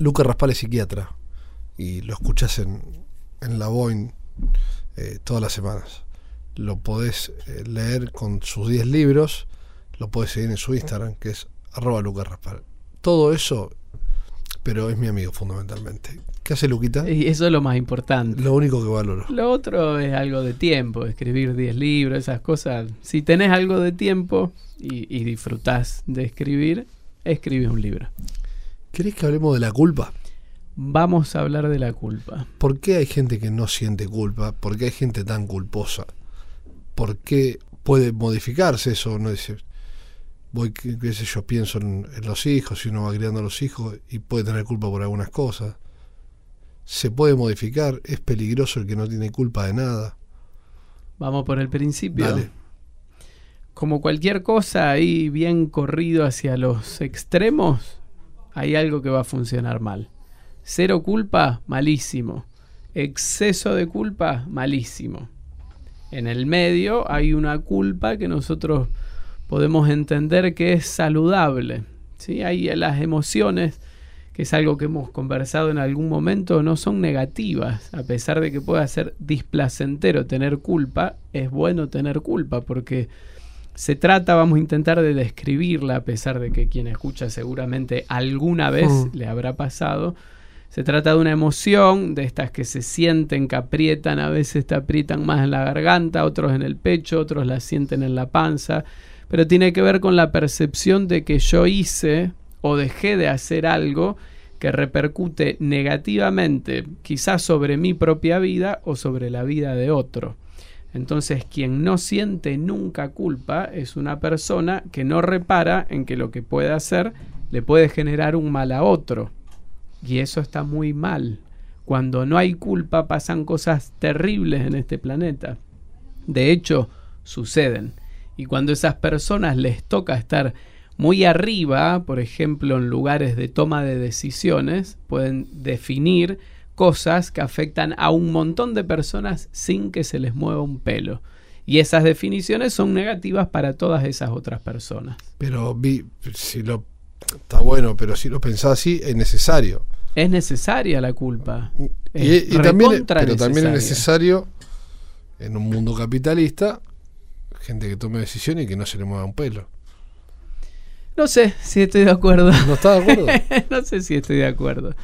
Lucas Raspal es psiquiatra y lo escuchas en, en la Boeing eh, todas las semanas. Lo podés eh, leer con sus 10 libros, lo podés seguir en su Instagram, que es arroba Lucas Raspal. Todo eso, pero es mi amigo fundamentalmente. ¿Qué hace Luquita? Y eso es lo más importante. Lo único que valoro. Lo otro es algo de tiempo, escribir 10 libros, esas cosas. Si tenés algo de tiempo y, y disfrutás de escribir, escribes un libro. ¿Querés que hablemos de la culpa? Vamos a hablar de la culpa. ¿Por qué hay gente que no siente culpa? ¿Por qué hay gente tan culposa? ¿Por qué puede modificarse eso? No dice, voy, qué sé yo, pienso en, en los hijos, y uno va criando a los hijos y puede tener culpa por algunas cosas. Se puede modificar, es peligroso el que no tiene culpa de nada. Vamos por el principio. Dale. Como cualquier cosa ahí bien corrido hacia los extremos, hay algo que va a funcionar mal. Cero culpa, malísimo. Exceso de culpa, malísimo. En el medio hay una culpa que nosotros podemos entender que es saludable. ¿sí? Hay las emociones, que es algo que hemos conversado en algún momento, no son negativas. A pesar de que pueda ser displacentero tener culpa, es bueno tener culpa porque se trata, vamos a intentar de describirla, a pesar de que quien escucha seguramente alguna vez Mm. le habrá pasado. Se trata de una emoción, de estas que se sienten, que aprietan, a veces te aprietan más en la garganta, otros en el pecho, otros la sienten en la panza, pero tiene que ver con la percepción de que yo hice o dejé de hacer algo que repercute negativamente quizás sobre mi propia vida o sobre la vida de otro. Entonces, quien no siente nunca culpa es una persona que no repara en que lo que puede hacer le puede generar un mal a otro. Y eso está muy mal. Cuando no hay culpa pasan cosas terribles en este planeta. De hecho, suceden. Y cuando esas personas les toca estar muy arriba, por ejemplo, en lugares de toma de decisiones, pueden definir cosas que afectan a un montón de personas sin que se les mueva un pelo. Y esas definiciones son negativas para todas esas otras personas. Pero si lo está bueno, pero si lo pensás así, es necesario. Es necesaria la culpa. Y, Es y también, pero también es necesario en un mundo capitalista gente que tome decisiones y que no se le mueva un pelo. No sé si estoy de acuerdo. ¿No está de acuerdo? no sé si estoy de acuerdo.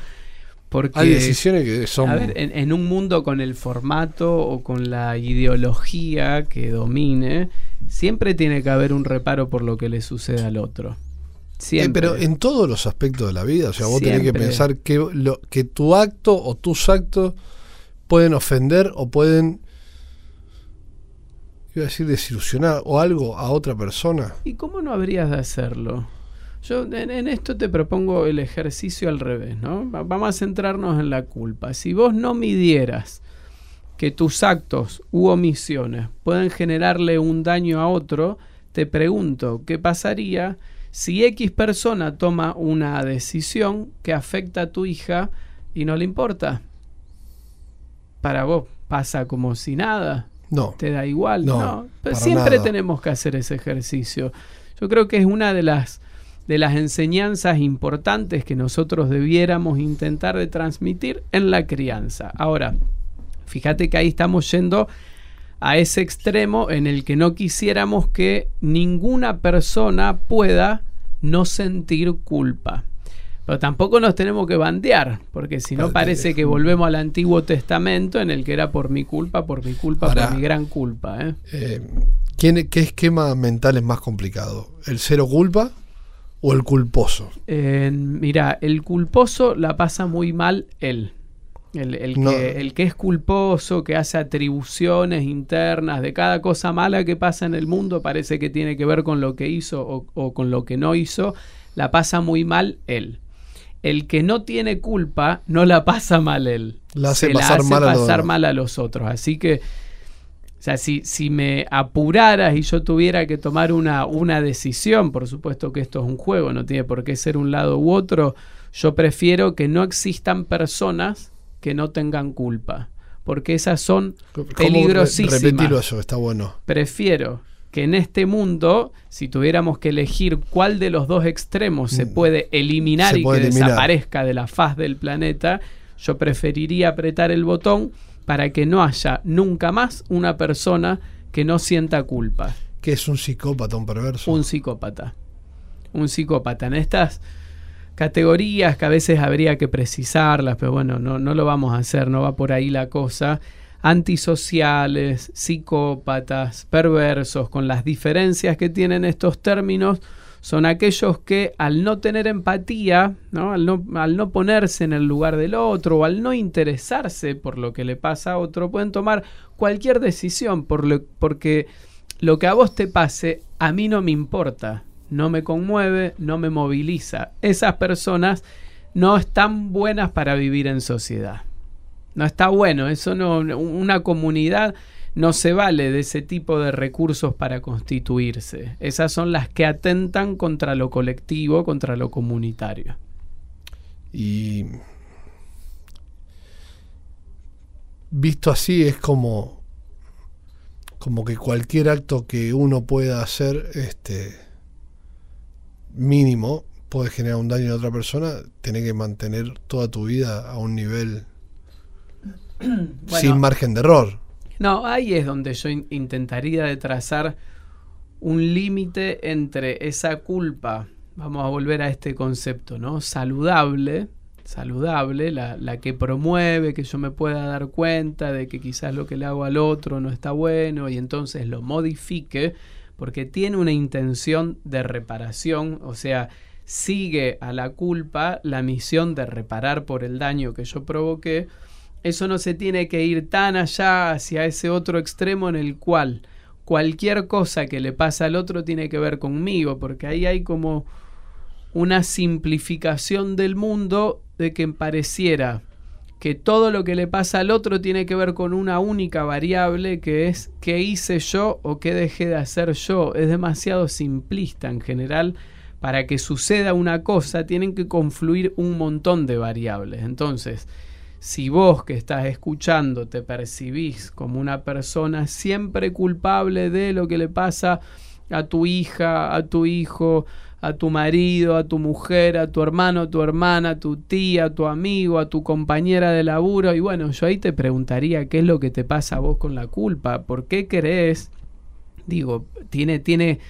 Porque, Hay decisiones que son a ver, en, en un mundo con el formato o con la ideología que domine, siempre tiene que haber un reparo por lo que le sucede al otro. Eh, Siempre. pero en todos los aspectos de la vida, o sea, vos tenés que pensar que, lo, que tu acto o tus actos pueden ofender o pueden, iba a decir, desilusionar o algo a otra persona. ¿Y cómo no habrías de hacerlo? Yo en, en esto te propongo el ejercicio al revés, ¿no? Va- Vamos a centrarnos en la culpa. Si vos no midieras que tus actos u omisiones pueden generarle un daño a otro, te pregunto, ¿qué pasaría si X persona toma una decisión que afecta a tu hija y no le importa? Para vos pasa como si nada No, te da igual, No, no. Pero para siempre nada. tenemos que hacer ese ejercicio. Yo creo que es una de las de las enseñanzas importantes que nosotros debiéramos intentar de transmitir en la crianza. Ahora, fíjate que ahí estamos yendo a ese extremo en el que no quisiéramos que ninguna persona pueda no sentir culpa. Pero tampoco nos tenemos que bandear, porque si no parece que volvemos al Antiguo Testamento en el que era por mi culpa, por mi culpa, Ahora- por mi gran culpa. ¿eh? eh, ¿quién- ¿qué esquema mental es más complicado? ¿El cero culpa o el culposo? Eh, mira, el culposo la pasa muy mal él. El, el No. que, el que es culposo, que hace atribuciones internas de cada cosa mala que pasa en el mundo, parece que tiene que ver con lo que hizo o, o con lo que no hizo, la pasa muy mal él. El que no tiene culpa no la pasa mal él. La hace Se pasar mal a los pasar mal a los otros. Así que, o sea, si, si me apuraras y yo tuviera que tomar una, una decisión, por supuesto que esto es un juego, no tiene por qué ser un lado u otro, yo prefiero que no existan personas que no tengan culpa, porque esas son ¿Cómo re- eso, está bueno. prefiero que en este mundo, si tuviéramos que elegir cuál de los dos extremos se mm. puede eliminar y que desaparezca de la faz del planeta, yo preferiría apretar el botón para que no haya nunca más una persona que no sienta culpa. ¿Qué es un psicópata, un perverso? Un psicópata. Un psicópata. En estas categorías que a veces habría que precisarlas, pero bueno, no, no lo vamos a hacer, no va por ahí la cosa antisociales, psicópatas, perversos, con las diferencias que tienen estos términos, son aquellos que al no tener empatía, ¿no? Al, no, al, no, ponerse en el lugar del otro o al no interesarse por lo que le pasa a otro, pueden tomar cualquier decisión por lo, porque lo que a vos te pase a mí no me importa, no me conmueve, no me moviliza. Esas personas no están buenas para vivir en sociedad. No está bueno, eso no, una comunidad no se vale de ese tipo de recursos para constituirse. Esas son las que atentan contra lo colectivo, contra lo comunitario. Y visto así es como como que cualquier acto que uno pueda hacer este mínimo puede generar un daño a otra persona, tiene que mantener toda tu vida a un nivel sin margen de error. No, ahí es donde yo intentaría trazar un límite entre esa culpa, vamos a volver a este concepto, ¿no? Saludable, saludable, la, la, que promueve que yo me pueda dar cuenta de que quizás lo que le hago al otro no está bueno y entonces lo modifique porque tiene una intención de reparación, o sea, sigue a la culpa la misión de reparar por el daño que yo provoqué eso no se tiene que ir tan allá hacia ese otro extremo en el cual cualquier cosa que le pasa al otro tiene que ver conmigo, porque ahí hay como una simplificación del mundo de que pareciera que todo lo que le pasa al otro tiene que ver con una única variable que es qué hice yo o qué dejé de hacer yo. Es demasiado simplista en general. Para que suceda una cosa tienen que confluir un montón de variables. Entonces, si vos que estás escuchando te percibís como una persona siempre culpable de lo que le pasa a tu hija, a tu hijo, a tu marido, a tu mujer, a tu hermano, a tu hermana, a tu tía, a tu amigo, a tu compañera de laburo. Y bueno, yo ahí te preguntaría qué es lo que te pasa a vos con la culpa. ¿Por qué crees? Digo, tiene, tiene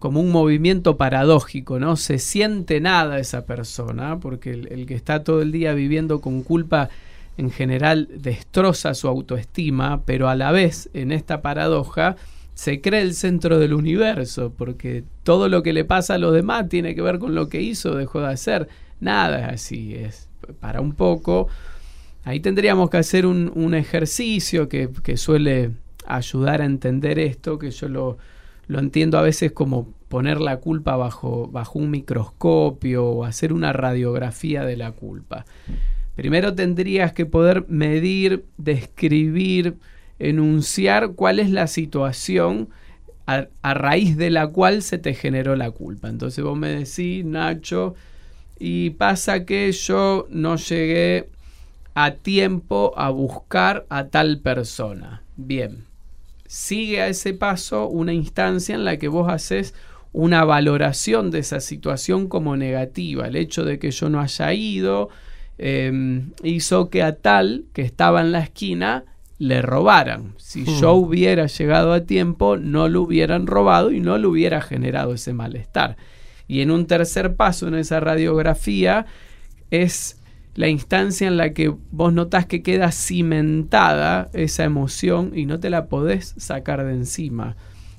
como un movimiento paradójico, ¿no? Se siente nada esa persona, porque el que está todo el día viviendo con culpa en general destroza su autoestima, pero a la vez en esta paradoja se cree el centro del universo, porque todo lo que le pasa a los demás tiene que ver con lo que hizo, dejó de hacer. Nada así, es para un poco. Ahí tendríamos que hacer un, ejercicio que, suele ayudar a entender esto, que yo lo, lo entiendo a veces como poner la culpa bajo, bajo un microscopio o hacer una radiografía de la culpa. Primero tendrías que poder medir, describir, enunciar cuál es la situación a, raíz de la cual se te generó la culpa. Entonces vos me decís, Nacho, y pasa que yo no llegué a tiempo a buscar a tal persona. Bien, sigue a ese paso una instancia en la que vos haces una valoración de esa situación como negativa, el hecho de que yo no haya ido, Em, hizo que a tal que estaba en la esquina le robaran. Si hmm. yo hubiera llegado a tiempo, no lo hubieran robado y no le hubiera generado ese malestar. Y en un tercer paso en esa radiografía es la instancia en la que vos notás que queda cimentada esa emoción y no te la podés sacar de encima.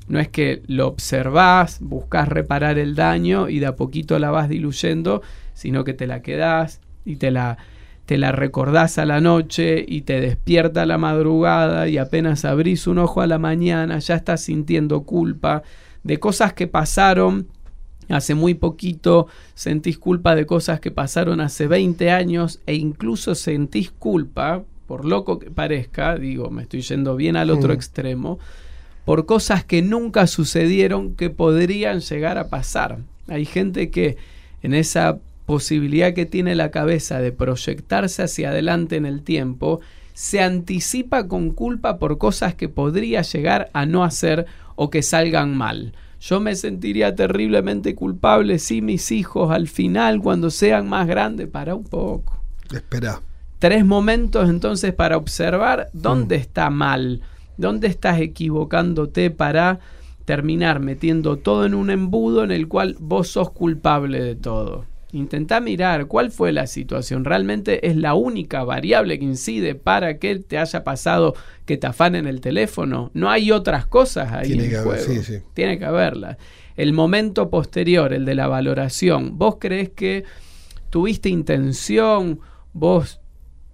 No es que lo observás, buscas reparar el daño y de a poquito la vas diluyendo, sino que te la quedás, y te la, te la recordás a la noche y te despierta a la madrugada y apenas abrís un ojo a la mañana ya estás sintiendo culpa de cosas que pasaron hace muy poquito, sentís culpa de cosas que pasaron hace 20 años e incluso sentís culpa, por loco que parezca, digo, me estoy yendo bien al otro extremo, por cosas que nunca sucedieron que podrían llegar a pasar. Hay gente que en esa posibilidad que tiene la cabeza de proyectarse hacia adelante en el tiempo, se anticipa con culpa por cosas que podría llegar a no hacer o que salgan mal. Yo me sentiría terriblemente culpable si mis hijos al final, cuando sean más grandes, para un poco. Espera. Tres momentos entonces para observar dónde mm. está mal, dónde estás equivocándote para terminar metiendo todo en un embudo en el cual vos sos culpable de todo. Intenta mirar cuál fue la situación. Realmente es la única variable que incide para que te haya pasado que te afanen el teléfono. No hay otras cosas ahí Tiene en que juego. sí, sí. Tiene que haberla. El momento posterior, el de la valoración. ¿Vos crees que tuviste intención? ¿Vos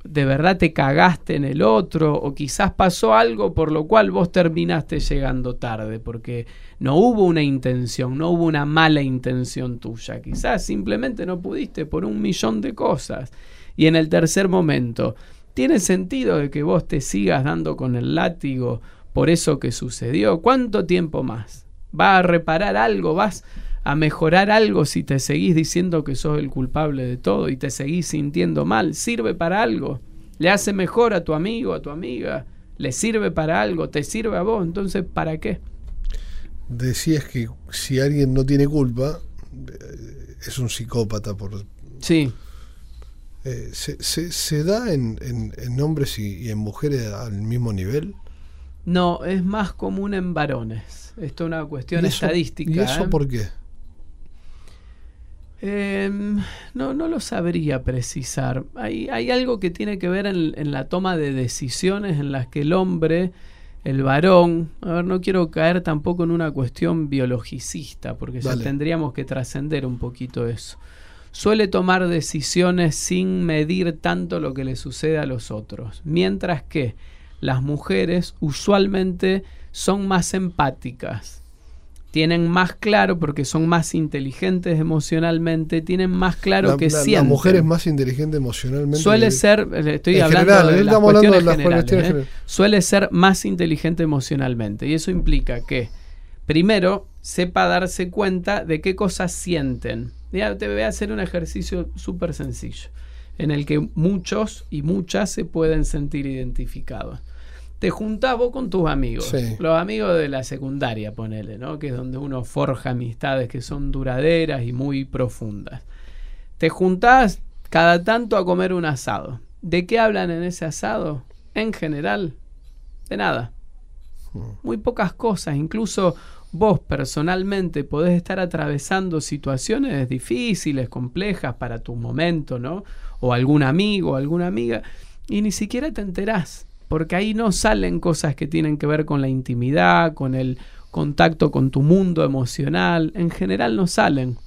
de verdad te cagaste en el otro o quizás pasó algo por lo cual vos terminaste llegando tarde porque no hubo una intención, no hubo una mala intención tuya, quizás simplemente no pudiste por un millón de cosas. Y en el tercer momento, ¿tiene sentido de que vos te sigas dando con el látigo por eso que sucedió? ¿Cuánto tiempo más? ¿Va a reparar algo? ¿Vas a mejorar algo si te seguís diciendo que sos el culpable de todo y te seguís sintiendo mal? ¿Sirve para algo? ¿Le hace mejor a tu amigo, a tu amiga? ¿Le sirve para algo? ¿Te sirve a vos? Entonces, ¿para qué? Decías que si alguien no tiene culpa, eh, es un psicópata. Por, sí. Eh, se, da en, en, hombres y, en mujeres al mismo nivel? No, es más común en varones. Esto es una cuestión estadística. ¿Y eso ¿eh? por qué? Em, no, no lo sabría precisar. Hay, hay algo que tiene que ver en, la toma de decisiones en las que el hombre, el varón, a ver, no quiero caer tampoco en una cuestión biologicista, porque ya tendríamos que trascender un poquito eso. Suele tomar decisiones sin medir tanto lo que le sucede a los otros, mientras que las mujeres usualmente son más empáticas tienen más claro, porque son más inteligentes emocionalmente, tienen más claro que sienten. La mujer es más inteligente emocionalmente. Suele ser, estoy hablando de las cuestiones generales, ¿eh? suele ser más inteligente emocionalmente. Y eso implica que, primero, sepa darse cuenta de qué cosas sienten. Ya te voy a hacer un ejercicio súper sencillo, en el que muchos y muchas se pueden sentir identificados te juntás vos con tus amigos, los amigos de la secundaria, ponele, ¿no? Que es donde uno forja amistades que son duraderas y muy profundas. Te juntás cada tanto a comer un asado. ¿De qué hablan en ese asado? En general, de nada. Hmm. Muy pocas cosas, incluso vos personalmente podés estar atravesando situaciones difíciles, complejas para tu momento, ¿no? O algún amigo, alguna amiga, y ni siquiera te enterás porque ahí no salen cosas que tienen que ver con la intimidad, con el contacto con tu mundo emocional, en general no salen.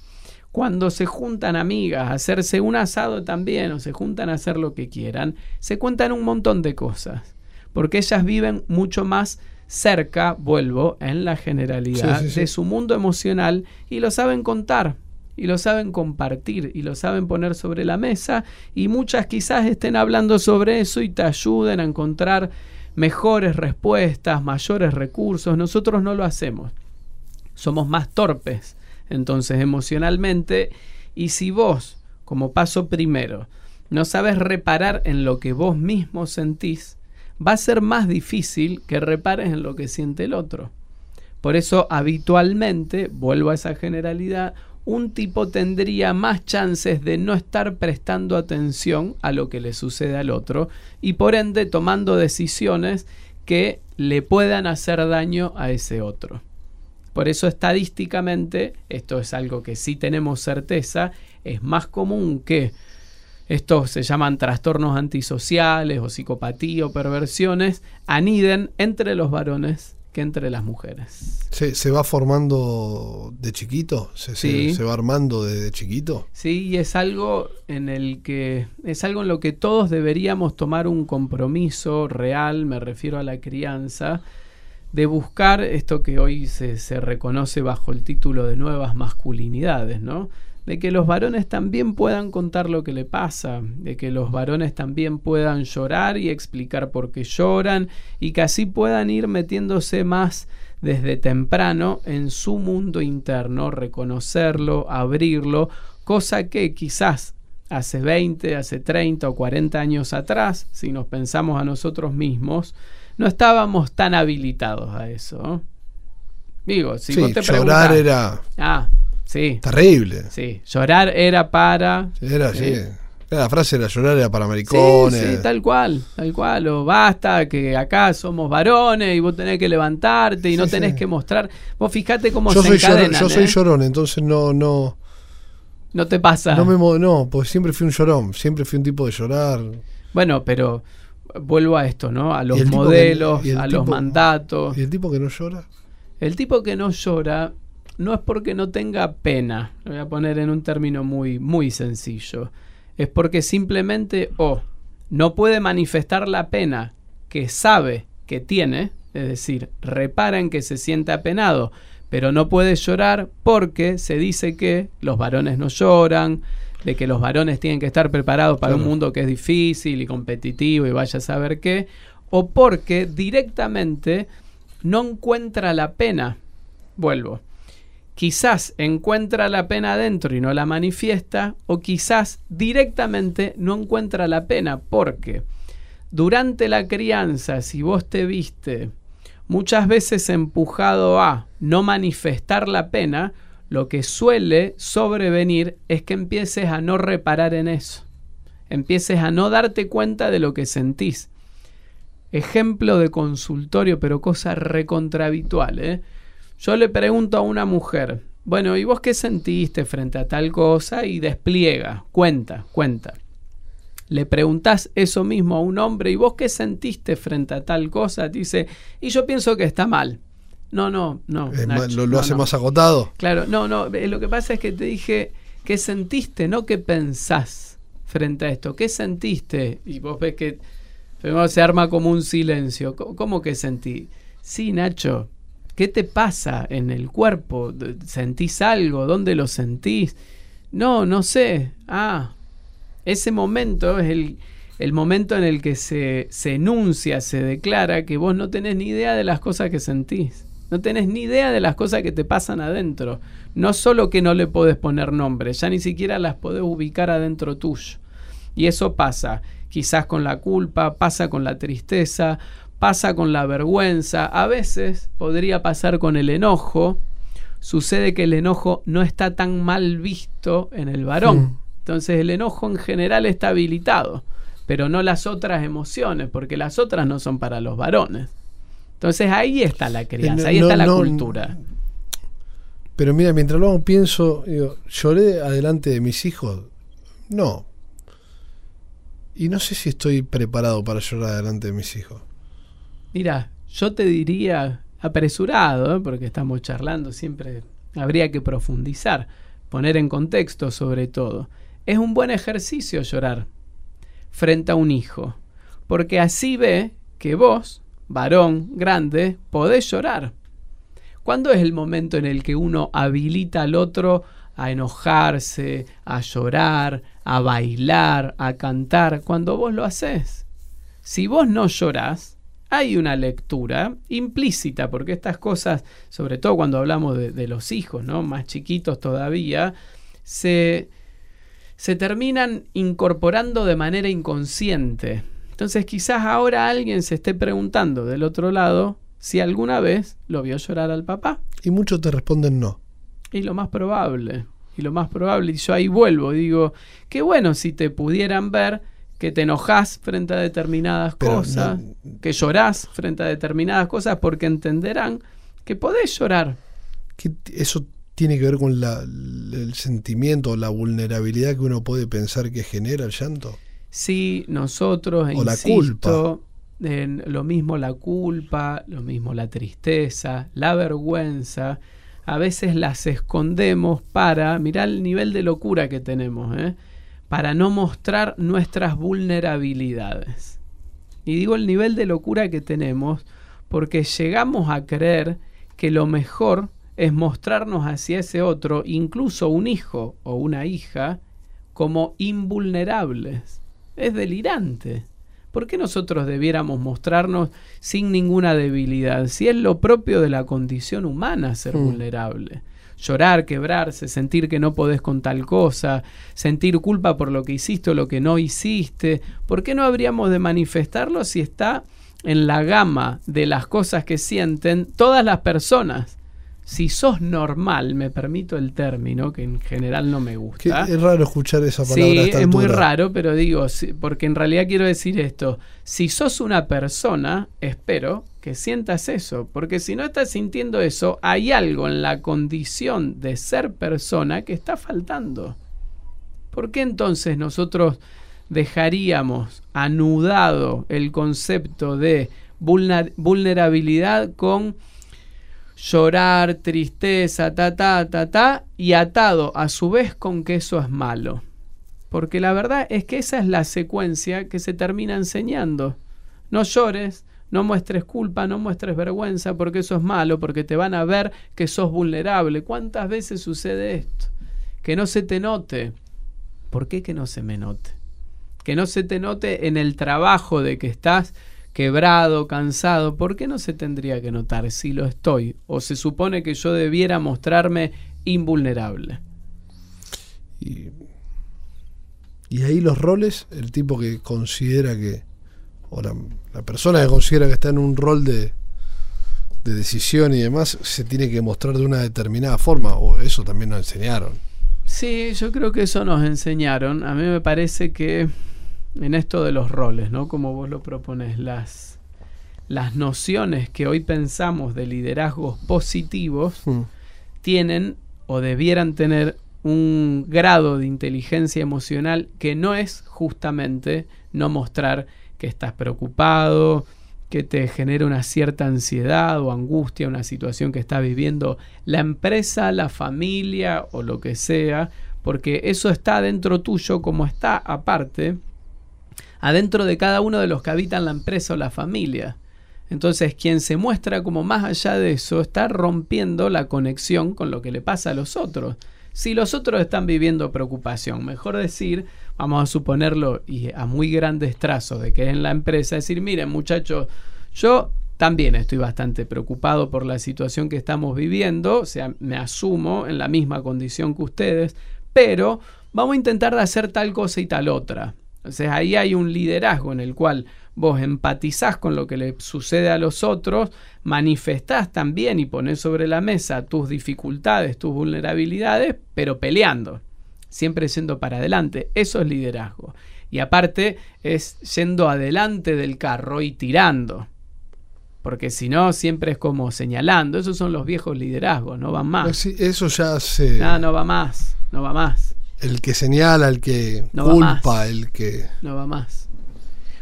Cuando se juntan amigas a hacerse un asado también o se juntan a hacer lo que quieran, se cuentan un montón de cosas, porque ellas viven mucho más cerca, vuelvo, en la generalidad de su mundo emocional y lo saben contar y lo saben compartir y lo saben poner sobre la mesa y muchas quizás estén hablando sobre eso y te ayuden a encontrar mejores respuestas, mayores recursos. Nosotros no lo hacemos. Somos más torpes entonces emocionalmente y si vos, como paso primero, no sabes reparar en lo que vos mismo sentís, va a ser más difícil que repares en lo que siente el otro. Por eso habitualmente, vuelvo a esa generalidad, un tipo tendría más chances de no estar prestando atención a lo que le sucede al otro y por ende tomando decisiones que le puedan hacer daño a ese otro. Por eso estadísticamente, esto es algo que sí tenemos certeza, es más común que estos se llaman trastornos antisociales o psicopatía o perversiones, aniden entre los varones que entre las mujeres. ¿Se, se va formando de chiquito? ¿Se, se, va armando desde chiquito? Sí, y es algo en el que es algo en lo que todos deberíamos tomar un compromiso real, me refiero a la crianza, de buscar esto que hoy se, se reconoce bajo el título de nuevas masculinidades, ¿no? De que los varones también puedan contar lo que le pasa, de que los varones también puedan llorar y explicar por qué lloran y que así puedan ir metiéndose más desde temprano en su mundo interno, reconocerlo, abrirlo, cosa que quizás hace 20, hace 30 o 40 años atrás, si nos pensamos a nosotros mismos, no estábamos tan habilitados a eso. Digo, si sí, vos te llorar preguntás- era Ah, sí. terrible. Sí, llorar era para... Era así. Sí. La frase era llorar era para maricones. sí, tal cual, tal cual. O basta, que acá somos varones y vos tenés que levantarte y no tenés sí. que mostrar. Vos fijate cómo yo se soy llorón, yo soy ¿eh? llorón, entonces no, no, No te pasa. no me no, porque siempre fui un llorón, siempre fui un tipo de llorar. Bueno, pero vuelvo a esto, ¿no? A los que- modelos, a los mandatos. Y el tipo que no llora, El tipo que no llora no es porque no tenga pena, lo voy a poner en un término muy, muy sencillo. Es porque simplemente o no puede manifestar la pena que sabe que tiene, es decir, repara en que se siente apenado, pero no puede llorar porque se dice que los varones no lloran, de que los varones tienen que estar preparados para un mundo que es difícil y competitivo y vaya a saber qué, o porque directamente no encuentra la pena. Vuelvo. Quizás encuentra la pena adentro y no la manifiesta, o quizás directamente no encuentra la pena, porque durante la crianza, si vos te viste muchas veces empujado a no manifestar la pena, lo que suele sobrevenir es que empieces a no reparar en eso, empieces a no darte cuenta de lo que sentís. Ejemplo de consultorio, pero cosa recontrahabitual. ¿eh? Yo le pregunto a una mujer, bueno, ¿y vos qué sentiste frente a tal cosa? Y despliega, cuenta, cuenta. Le preguntás eso mismo a un hombre, ¿y vos qué sentiste frente a tal cosa? Dice, y yo pienso que está mal. No, no, no. Nacho, más- lo, lo no, hace no. más agotado. Claro, no, no, eh, lo que pasa es que te dije qué sentiste, no qué pensás frente a esto. ¿Qué sentiste? Y vos ves que primero se arma como un silencio. ¿Cómo, cómo que sentí? Sí, Nacho, ¿qué te pasa en el cuerpo? ¿Sentís algo? ¿Dónde lo sentís? No, no sé. Ah, ese momento es el, el momento en el que se, se enuncia, se declara que vos no tenés ni idea de las cosas que sentís. No tenés ni idea de las cosas que te pasan adentro. No solo que no le podés poner nombre, ya ni siquiera las podés ubicar adentro tuyo. Y eso pasa quizás con la culpa, pasa con la tristeza, pasa con la vergüenza, a veces podría pasar con el enojo. Sucede que el enojo no está tan mal visto en el varón. Entonces el enojo en general está habilitado, pero no las otras emociones, porque las otras no son para los varones. Entonces ahí está la crianza, no- ahí está no- la no- cultura. Pero mira, mientras lo hago pienso, digo, ¿lloré adelante de mis hijos? No. Y no sé si estoy preparado para llorar adelante de mis hijos. Mira, yo te diría apresurado, ¿eh? porque estamos charlando, siempre habría que profundizar, poner en contexto sobre todo. Es un buen ejercicio llorar frente a un hijo, porque así ve que vos, varón grande, podés llorar. ¿Cuándo es el momento en el que uno habilita al otro a enojarse, a llorar, a bailar, a cantar? Cuando vos lo haces. Si vos no llorás, hay una lectura implícita, porque estas cosas, sobre todo cuando hablamos de, de los hijos, ¿no? Más chiquitos todavía, se, se terminan incorporando de manera inconsciente. Entonces quizás ahora alguien se esté preguntando del otro lado si alguna vez lo vio llorar al papá. Y muchos te responden no. Y lo más probable, y lo más probable, y yo ahí vuelvo, digo, qué bueno si te pudieran ver que te enojás frente a determinadas Pero cosas, no- que llorás frente a determinadas cosas, porque entenderán que podés llorar. ¿Qué t- eso tiene que ver con la- el sentimiento, la vulnerabilidad que uno puede pensar que genera el llanto? Si nosotros, O la insisto, en lo mismo la culpa, lo mismo la tristeza, la vergüenza, a veces las escondemos para, mirá el nivel de locura que tenemos, ¿eh? Para no mostrar nuestras vulnerabilidades. Y digo el nivel de locura que tenemos porque llegamos a creer que lo mejor es mostrarnos hacia ese otro, incluso un hijo o una hija, como invulnerables. Es delirante. ¿Por qué nosotros debiéramos mostrarnos sin ninguna debilidad? Si es lo propio de la condición humana ser Mm. vulnerable. Llorar, quebrarse, sentir que no podés con tal cosa, sentir culpa por lo que hiciste o lo que no hiciste. ¿Por qué no habríamos de manifestarlo si está en la gama de las cosas que sienten todas las personas? Si sos normal, me permito el término, que en general no me gusta. es raro escuchar esa palabra. Sí, es muy raro, pero digo, porque en realidad quiero decir esto. Si sos una persona, espero que sientas eso, porque si no estás sintiendo eso, hay algo en la condición de ser persona que está faltando. ¿Por qué entonces nosotros dejaríamos anudado el concepto de vulnerabilidad con llorar, tristeza, ta, ta, ta, ta, y atado a su vez con que eso es malo. Porque la verdad es que esa es la secuencia que se termina enseñando. No llores, no muestres culpa, no muestres vergüenza, porque eso es malo, porque te van a ver que sos vulnerable. ¿Cuántas veces sucede esto? Que no se te note. ¿Por qué que no se me note? Que no se te note en el trabajo de que estás quebrado, cansado, ¿por qué no se tendría que notar si lo estoy? ¿O se supone que yo debiera mostrarme invulnerable? Y, ahí los roles, el tipo que considera que, o la, persona que considera que está en un rol de, de decisión y demás, se tiene que mostrar de una determinada forma, o eso también nos enseñaron. Sí, yo creo que eso nos enseñaron. A mí me parece que en esto de los roles, ¿no? Como vos lo propones, las, las nociones que hoy pensamos de liderazgos positivos hmm. tienen o debieran tener un grado de inteligencia emocional que no es justamente no mostrar que estás preocupado, que te genera una cierta ansiedad o angustia, una situación que está viviendo la empresa, la familia o lo que sea, porque eso está dentro tuyo como está aparte adentro de cada uno de los que habitan la empresa o la familia. Entonces, quien se muestra como más allá de eso está rompiendo la conexión con lo que le pasa a los otros. Si los otros están viviendo preocupación, mejor decir, vamos a suponerlo y a muy grandes trazos de que es en la empresa, decir, miren muchachos, yo también estoy bastante preocupado por la situación que estamos viviendo, o sea, me asumo en la misma condición que ustedes, pero vamos a intentar de hacer tal cosa y tal otra. Entonces ahí hay un liderazgo en el cual vos empatizás con lo que le sucede a los otros, manifestás también y pones sobre la mesa tus dificultades, tus vulnerabilidades, pero peleando, siempre siendo para adelante. Eso es liderazgo. Y aparte es yendo adelante del carro y tirando. Porque si no, siempre es como señalando. Esos son los viejos liderazgos, no van más. eso ya se... No, no va más, no va más el que señala, el que culpa, el que... No va más.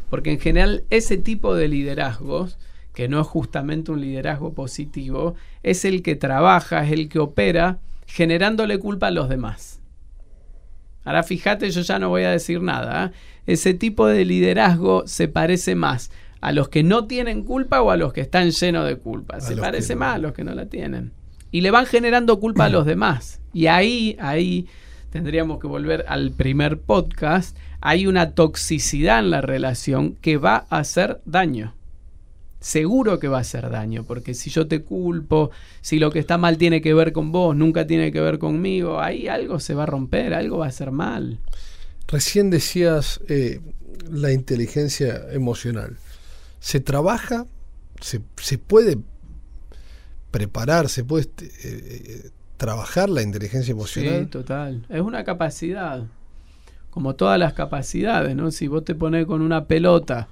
Porque en general ese tipo de liderazgos, que no es justamente un liderazgo positivo, es el que trabaja, es el que opera, generándole culpa a los demás. Ahora fíjate, yo ya no voy a decir nada. ¿eh? Ese tipo de liderazgo se parece más a los que no tienen culpa o a los que están llenos de culpa. se parece más a los que no la tienen. Y le van generando culpa a los demás. Y ahí, ahí tendríamos que volver al primer podcast, hay una toxicidad en la relación que va a hacer daño. Seguro que va a hacer daño, porque si yo te culpo, si lo que está mal tiene que ver con vos, nunca tiene que ver conmigo, ahí algo se va a romper, algo va a ser mal. Recién decías eh, la inteligencia emocional. ¿Se trabaja? ¿Se, se puede preparar? ¿Se puede eh, eh, trabajar la inteligencia emocional. Sí, total. Es una capacidad, como todas las capacidades, ¿no? Si vos te pones con una pelota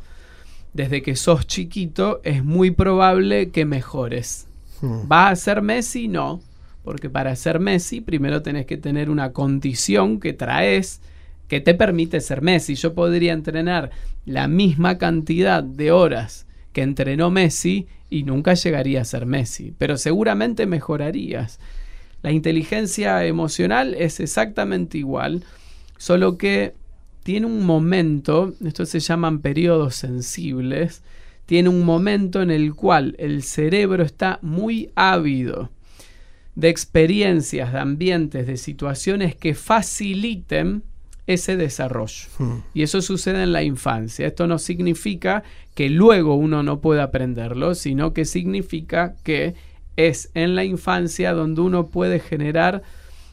desde que sos chiquito, es muy probable que mejores. Hmm. ¿Vas a ser Messi? No, porque para ser Messi primero tenés que tener una condición que traes que te permite ser Messi. Yo podría entrenar la misma cantidad de horas que entrenó Messi y nunca llegaría a ser Messi, pero seguramente mejorarías. La inteligencia emocional es exactamente igual, solo que tiene un momento, esto se llaman periodos sensibles, tiene un momento en el cual el cerebro está muy ávido de experiencias, de ambientes, de situaciones que faciliten ese desarrollo. Hmm. Y eso sucede en la infancia. Esto no significa que luego uno no pueda aprenderlo, sino que significa que es en la infancia donde uno puede generar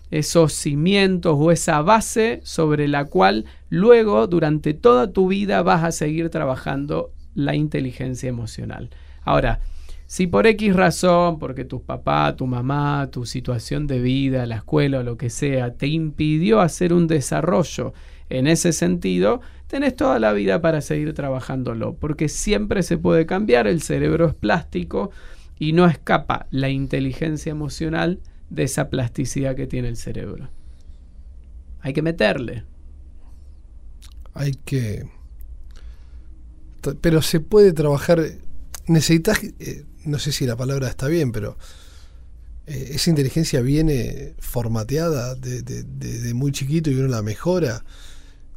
esos cimientos o esa base sobre la cual luego durante toda tu vida vas a seguir trabajando la inteligencia emocional. Ahora, Si por X razón, porque tu papá, tu mamá, tu situación de vida, la escuela o lo que sea, te impidió hacer un desarrollo en ese sentido, tenés toda la vida para seguir trabajándolo, porque siempre se puede cambiar, el cerebro es plástico y no escapa la inteligencia emocional de esa plasticidad que tiene el cerebro. Hay que meterle. Hay que... Pero se puede trabajar... Necesitas... Eh, no sé si la palabra está bien, pero... Eh, esa inteligencia viene formateada de, muy chiquito y uno la mejora.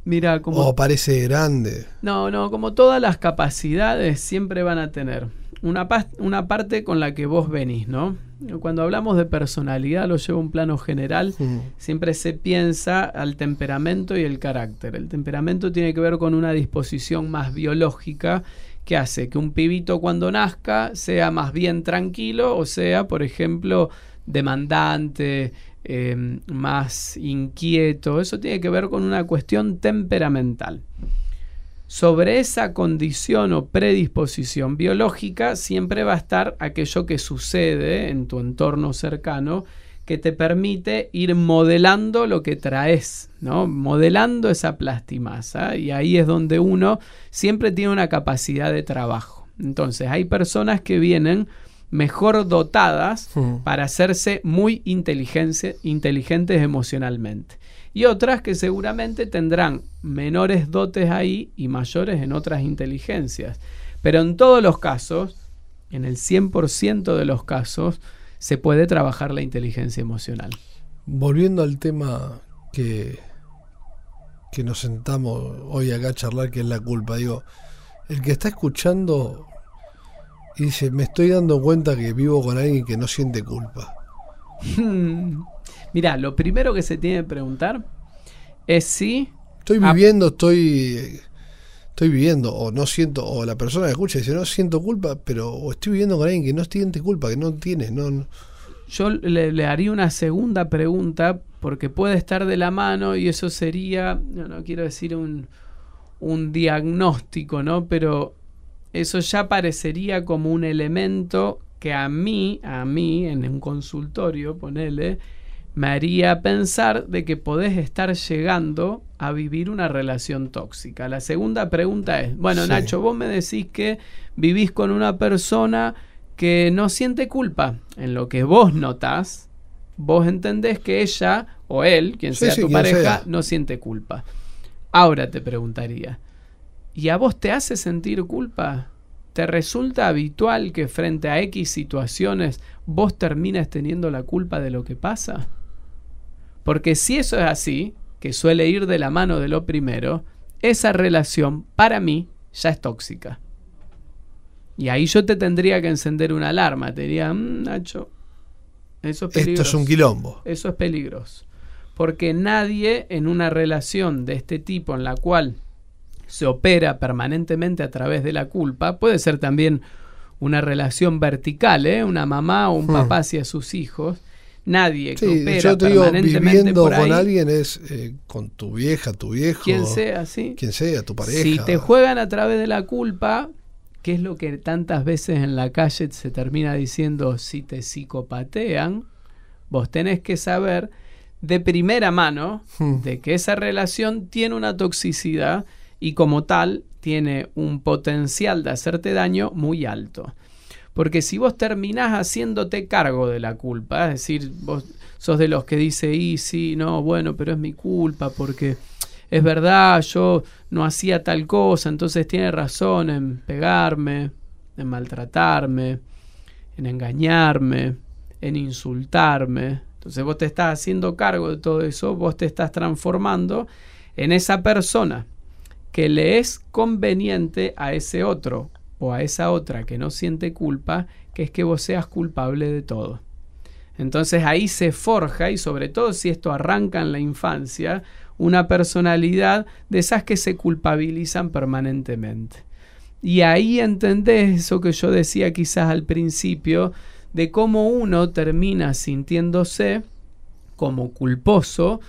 Mira, como. O parece grande. No, no, como todas las capacidades siempre van a tener una, una parte con la que vos venís, ¿no? Cuando hablamos de personalidad, lo llevo a un plano general, siempre se piensa al temperamento y el carácter. El temperamento tiene que ver con una disposición más biológica que hace que un pibito cuando nazca sea más bien tranquilo o sea, por ejemplo, demandante, em, más inquieto. Eso tiene que ver con una cuestión temperamental. Sobre esa condición o predisposición biológica siempre va a estar aquello que sucede en tu entorno cercano que te permite ir modelando lo que traes, ¿no? Modelando esa plastimasa y ahí es donde uno siempre tiene una capacidad de trabajo. Entonces, hay personas que vienen mejor dotadas hmm. para hacerse muy inteligentes emocionalmente y otras que seguramente tendrán menores dotes ahí y mayores en otras inteligencias. Pero en todos los casos, en el 100% de los casos, se puede trabajar la inteligencia emocional. Volviendo al tema que, que nos sentamos hoy acá a charlar, que es la culpa, digo, el que está escuchando y dice, me estoy dando cuenta que vivo con alguien que no siente culpa. Mira, lo primero que se tiene que preguntar es si... Estoy viviendo, estoy... Estoy viviendo, o no siento, o la persona que escucha dice, no siento culpa, pero o estoy viviendo con alguien que no siente culpa, que no tiene, no... Yo le, haría una segunda pregunta, porque puede estar de la mano y eso sería, no, no quiero decir un, un diagnóstico, ¿no? Pero eso ya parecería como un elemento que a mí, a mí, en un consultorio, ponele, me haría pensar de que podés estar llegando a vivir una relación tóxica. La segunda pregunta es, bueno, Nacho, vos me decís que vivís con una persona que no siente culpa. En lo que vos notás, vos entendés que ella o él, quien sea tu pareja, no siente culpa. Ahora te preguntaría, ¿y a vos te hace sentir culpa? ¿Te resulta habitual que frente a X situaciones vos termines teniendo la culpa de lo que pasa? Porque si eso es así, que suele ir de la mano de lo primero, esa relación para mí ya es tóxica. Y ahí yo te tendría que encender una alarma. Te diría, mm, Nacho, eso es peligroso. Esto es un quilombo. Eso es peligroso. Porque nadie en una relación de este tipo en la cual se opera permanentemente a través de la culpa, puede ser también una relación vertical, ¿eh? una mamá o un hmm. papá hacia sus hijos, nadie que opera yo te digo, viviendo con alguien es eh, con tu vieja, tu viejo. Quien sea, sí. Quien sea, tu pareja. Si te juegan a través de la culpa, que es lo que tantas veces en la calle se termina diciendo si te psicopatean, vos tenés que saber de primera mano hmm. de que esa relación tiene una toxicidad y como tal tiene un potencial de hacerte daño muy alto. Porque si vos terminás haciéndote cargo de la culpa, es decir, vos sos de los que dice, y sí, no, bueno, pero es mi culpa porque es verdad, yo no hacía tal cosa, entonces tiene razón en pegarme, en maltratarme, en engañarme, en insultarme. Entonces vos te estás haciendo cargo de todo eso, vos te estás transformando en esa persona que le es conveniente a ese otro o a esa otra que no siente culpa, que es que vos seas culpable de todo. Entonces ahí se forja, y sobre todo si esto arranca en la infancia, una personalidad de esas que se culpabilizan permanentemente. Y ahí entendés eso que yo decía quizás al principio, de cómo uno termina sintiéndose como culposo,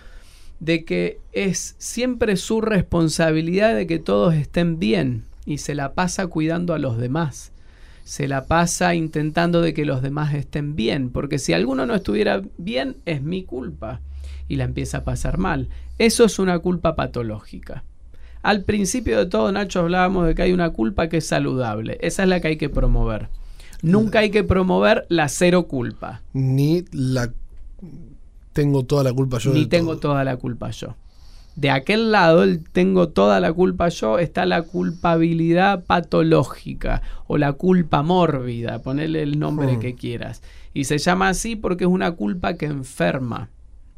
de que es siempre su responsabilidad de que todos estén bien, y se la pasa cuidando a los demás. se la pasa intentando de que los demás estén bien, porque si alguno no estuviera bien es mi culpa y la empieza a pasar mal. Eso es una culpa patológica. Al principio de todo, Nacho, hablábamos de que hay una culpa que es saludable. Esa es la que hay que promover. Nunca hay que promover la cero culpa. Ni la tengo toda la culpa yo. Ni tengo todo. toda la culpa yo. De aquel lado, el tengo toda la culpa yo, está la culpabilidad patológica o la culpa mórbida, ponele el nombre Hmm. que quieras. Y se llama así porque es una culpa que enferma,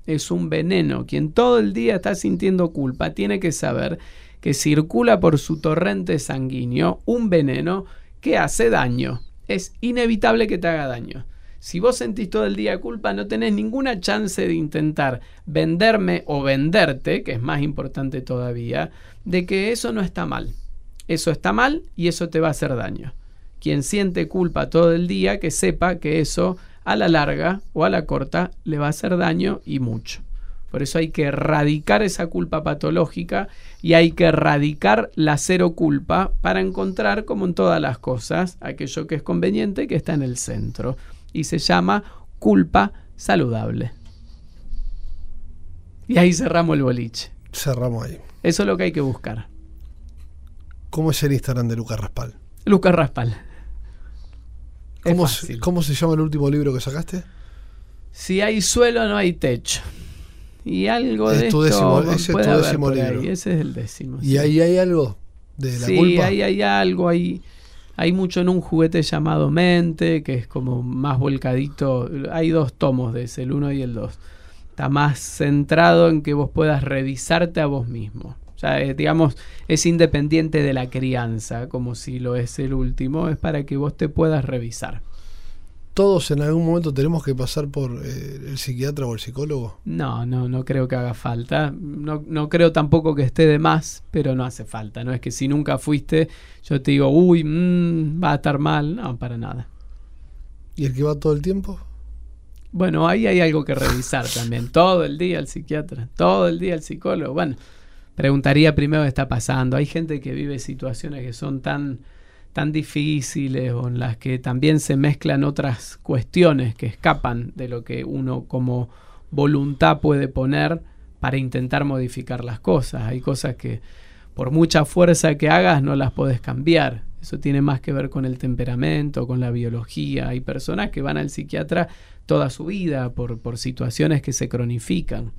es un veneno. Quien todo el día está sintiendo culpa tiene que saber que circula por su torrente sanguíneo un veneno que hace daño. Es inevitable que te haga daño. Si vos sentís todo el día culpa, no tenés ninguna chance de intentar venderme o venderte, que es más importante todavía, de que eso no está mal. Eso está mal y eso te va a hacer daño. Quien siente culpa todo el día, que sepa que eso a la larga o a la corta le va a hacer daño y mucho. Por eso hay que erradicar esa culpa patológica y hay que erradicar la cero culpa para encontrar, como en todas las cosas, aquello que es conveniente que está en el centro. Y se llama culpa saludable. Y ahí cerramos el boliche. Cerramos ahí. Eso es lo que hay que buscar. ¿Cómo es el Instagram de Lucas Raspal? Lucas Raspal. ¿Cómo se. ¿Cómo se llama el último libro que sacaste? Si hay suelo, no hay techo. Y algo de tu esto décimo- ese es tu décimo ahí. libro. Ese es el décimo. ¿Y sí. ahí hay algo de la sí, culpa? ahí hay algo, hay, hay mucho en un juguete llamado Mente, que es como más volcadito. Hay dos tomos de ese, el uno y el dos. Está más centrado en que vos puedas revisarte a vos mismo. O sea, eh, digamos, es independiente de la crianza, como si lo es el último, es para que vos te puedas revisar. ¿Todos en algún momento tenemos que pasar por eh, el psiquiatra o el psicólogo? No, no, no creo que haga falta. No, no creo tampoco que esté de más, pero no hace falta. No es que si nunca fuiste, yo te digo, uy, mm, va a estar mal. No, para nada. ¿Y el que va todo el tiempo? Bueno, ahí hay algo que revisar también. Todo el día el psiquiatra, todo el día el psicólogo. Bueno, preguntaría primero qué está pasando. Hay gente que vive situaciones que son tan, tan difíciles o en las que también se mezclan otras cuestiones que escapan de lo que uno como voluntad puede poner para intentar modificar las cosas. Hay cosas que por mucha fuerza que hagas no las podés cambiar. Eso tiene más que ver con el temperamento, con la biología. Hay personas que van al psiquiatra toda su vida por, por situaciones que se cronifican.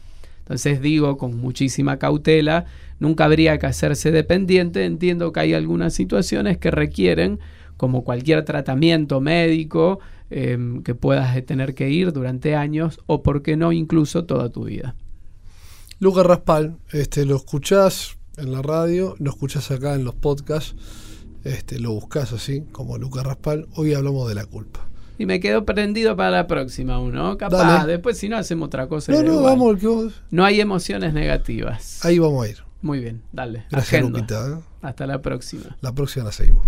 Entonces digo con muchísima cautela, nunca habría que hacerse dependiente. Entiendo que hay algunas situaciones que requieren, como cualquier tratamiento médico, eh, que puedas tener que ir durante años o, por qué no, incluso toda tu vida. Lucas Raspal, este, lo escuchás en la radio, lo escuchás acá en los podcasts, este, lo buscás así, como Lucas Raspal. Hoy hablamos de la culpa. Y me quedo prendido para la próxima, uno. Capaz, Dale. después si no hacemos otra cosa. No, no, vamos que vos. No hay emociones negativas. Ahí vamos a ir. Muy bien, dale. Gracias, agenda. Luquita. ¿eh? Hasta la próxima. La próxima la seguimos.